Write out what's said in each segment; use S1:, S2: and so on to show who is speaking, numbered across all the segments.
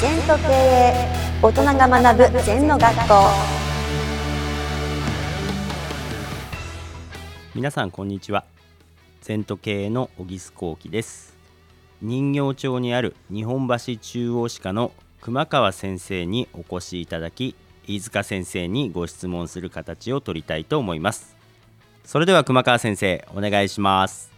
S1: 全と経営大人が学ぶ全の学校。
S2: 皆さんこんにちは。全都経営の小木須幸喜です。人形町にある日本橋中央歯科の熊川先生にお越しいただき飯塚先生にご質問する形を取りたいと思います。それでは熊川先生お願いします。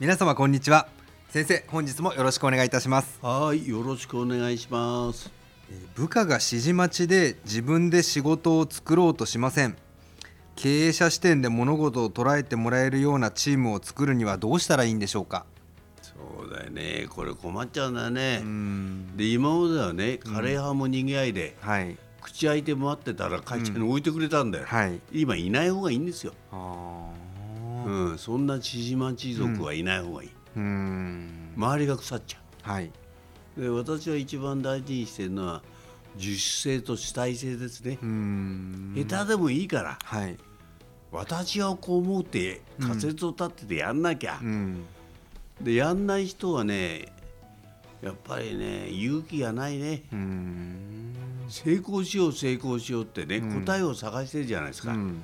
S3: 皆様こんにちは先生本日もよろしくお願いいたします
S4: はい、よろしくお願いします。
S3: えー部下が指示待ちで自分で仕事を作ろうとしません経営者視点で物事を捉えてもらえるようなチームを作るにはどうしたらいいんでしょうか
S4: そうだよね、これ困っちゃうんだよね
S3: う。ん
S4: で、今まではね、カレー派も賑わいで、
S3: はい
S4: 口開いて待ってたら会社に置いてくれたんだよ。
S3: はい
S4: 今いない方がいいんですよ。
S3: あ
S4: うん、そんな縮まち族はいない方がいい。
S3: ーうーん。
S4: 周りが腐っちゃ
S3: はい、
S4: う。で、私は一番大事にしてるのは自主性と主体性ですね。下手でもいいから、
S3: はい。
S4: 私はこう思うって仮説を立ててやんなきゃ。
S3: うん。
S4: でやんない人はねやっぱりね勇気がないね。成功しよう成功しようってね、
S3: うん。
S4: 答えを探してるじゃないですか、
S3: うん。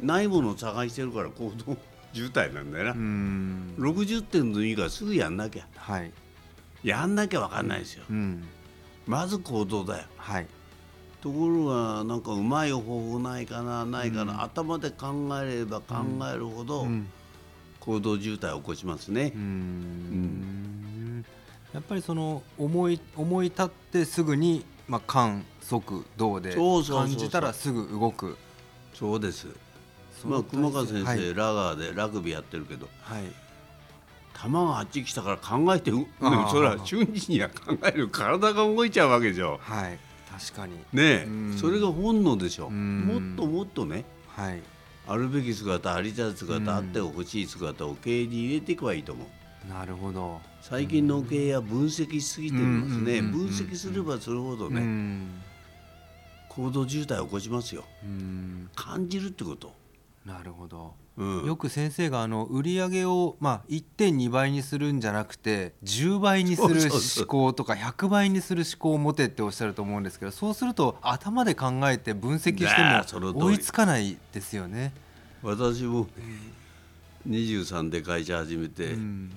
S4: ないものを探してるから行動渋滞なんだよな、
S3: うーん
S4: 60点でもいいからすぐやんなきゃ。
S3: はい。
S4: やんなきゃ分かんないですよ、
S3: うん。
S4: まず行動だよ。
S3: はい。
S4: ところがなんかうまい方法ないかなないかな、
S3: うん。
S4: 頭で考えれば考えるほど
S3: うん。
S4: 行動渋滞を起こしますね。
S3: やっぱりその思い思い立ってすぐに、まあ、感速動で感じたらすぐ動く。
S4: そうですまあ熊川先生、
S3: はい。
S4: ラガーでラグビーやってるけど
S3: はい。
S4: 球があっち来たから考えてう それは瞬時には考える体が動いちゃうわけでしょ。
S3: はい。確かに。
S4: ねそれが本能でしょ。
S3: うん。
S4: もっともっとね
S3: はい。
S4: あるべき姿ありた姿あってほしい姿を経営に入れていけばいいと思う。
S3: なるほど。
S4: 最近の経営は分析しすぎてますね。
S3: うん。
S4: 分析すればするほど
S3: う
S4: ね
S3: ん。
S4: 行動渋滞を起こしますよ。
S3: うん。
S4: 感じるってこと
S3: なるほど。
S4: うん。
S3: よく先生があの売り上げを、まあ、1.2倍にするんじゃなくて10倍にする思考とか100倍にする思考を持てっておっしゃると思うんですけどそうすると頭で考えて分析しても追いつかないですよね。
S4: 私も23で会社始めて
S3: うん。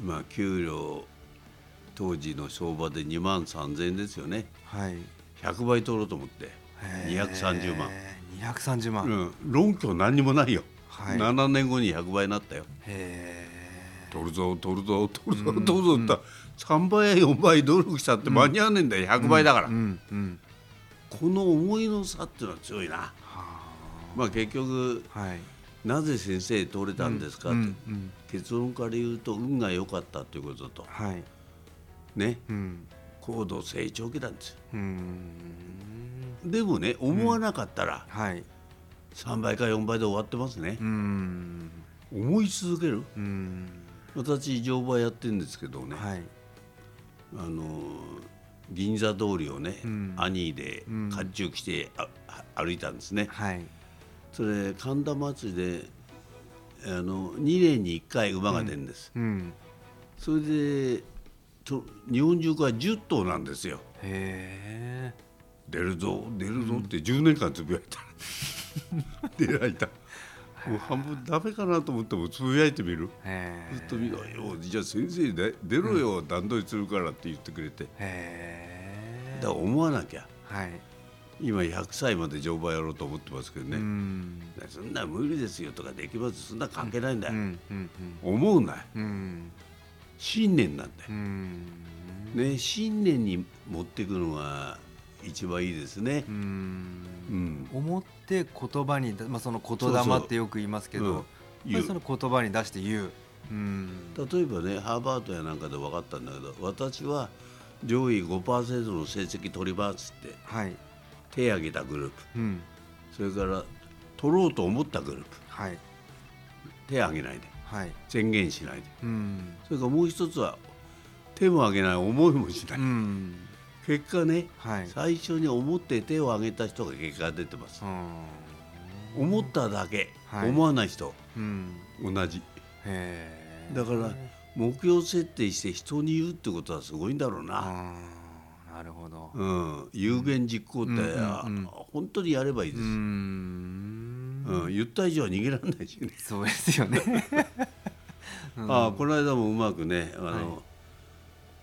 S4: まあ給料当時の相場で2万3000円ですよね。
S3: はい、
S4: 100倍取ろうと思って230万、
S3: 230万、へ
S4: うん、論拠何にもないよ、
S3: はい。
S4: 7年後に100倍になったよ。
S3: え。
S4: 取るぞ取るぞ取るぞ取るぞって3倍や4倍努力したって間に合わねえんだよ。100倍だから、
S3: うん。うん。
S4: この思いの差っていうのは強いな。
S3: は
S4: まあ結局
S3: あはい。
S4: なぜ先生取れたんですか、
S3: うん。
S4: と
S3: うん。
S4: 結論から言うと運が良かったということと。
S3: はい。
S4: ね。
S3: うん
S4: 高度成長期なんですよ。
S3: うん。
S4: でもね思わなかったら
S3: はい。
S4: 3倍か4倍で終わってますね。
S3: う、ん。
S4: 思い続ける？
S3: うん。
S4: 私乗馬やってるんですけどね、
S3: はい。
S4: あの銀座通りをね、
S3: うん。
S4: 兄で
S3: うん。
S4: 甲冑着て歩いたんですね、
S3: はい。
S4: それ神田祭であの2年に1回馬が出るんです、
S3: うん。
S4: それでと日本中から10頭なんですよ。
S3: へえ
S4: 出るぞ出るぞって10年間つぶやいた、出られた。もう半分ダメかなと思ってもつぶやいてみる。
S3: へ
S4: ずっと見ろよじゃあ先生で出ろよ、段取りするからって言ってくれて。
S3: え
S4: だから思わなきゃ。
S3: はい。
S4: 今100歳まで乗馬やろうと思ってますけどね、
S3: うん。
S4: そんな無理ですよとかできます。そんな関係ないんだよ、
S3: うんうん
S4: 思うん。だよ
S3: うんうん
S4: 信念なんだよ。
S3: う、ん。
S4: ね信念に持っていくのが一番いいですね。
S3: う、ん。
S4: うん。
S3: 思って言葉に、まあ、その言霊ってよく言いますけど
S4: うん。
S3: やっぱ
S4: 言う。
S3: りその言葉に出して言う。うん。
S4: 例えばねハーバードやなんかで分かったんだけど私は上位5%の成績取りますって
S3: はい。
S4: 手挙げたグループ。
S3: うん。
S4: それから取ろうと思ったグループ。
S3: はい。
S4: 手挙げないで。
S3: はい
S4: 宣言しないで。
S3: うん。
S4: それからもう一つは手も挙げない思いもしない、
S3: うん。
S4: 結果ね
S3: はい。
S4: 最初に思って手を挙げた人が結果が出てます。
S3: うん。
S4: 思っただけ、
S3: はい。
S4: 思わない人。
S3: うん。
S4: 同じ。だから目標設定して人に言うってことはすごいんだろうな。
S3: なるほど。
S4: うん、有言実行って、
S3: うんうんうん。
S4: 本当にやればいいです、
S3: う
S4: ん。
S3: ん。
S4: 言った以上は逃げられないしね、
S3: そうですよね。うん。
S4: ああこの間もうまくねあの、
S3: はい。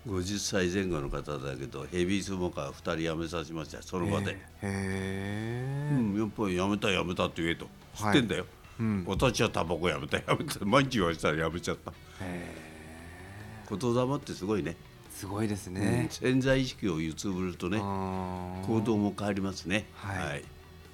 S4: 50歳前後の方だけどヘビースモーカー2人辞めさせましたよその場で、
S3: へえ
S4: うん、やっぱり辞めた辞めたって言えと。知ってんだよ、
S3: うん。
S4: 私はタバコやめたやめた。毎日言われたらやめちゃった。
S3: へ
S4: 言霊ってすごいね。
S3: ーすごいです
S4: うん
S3: ね、
S4: 潜在意識を揺つぶるとね行動も変わりますね。
S3: はい。
S4: はい、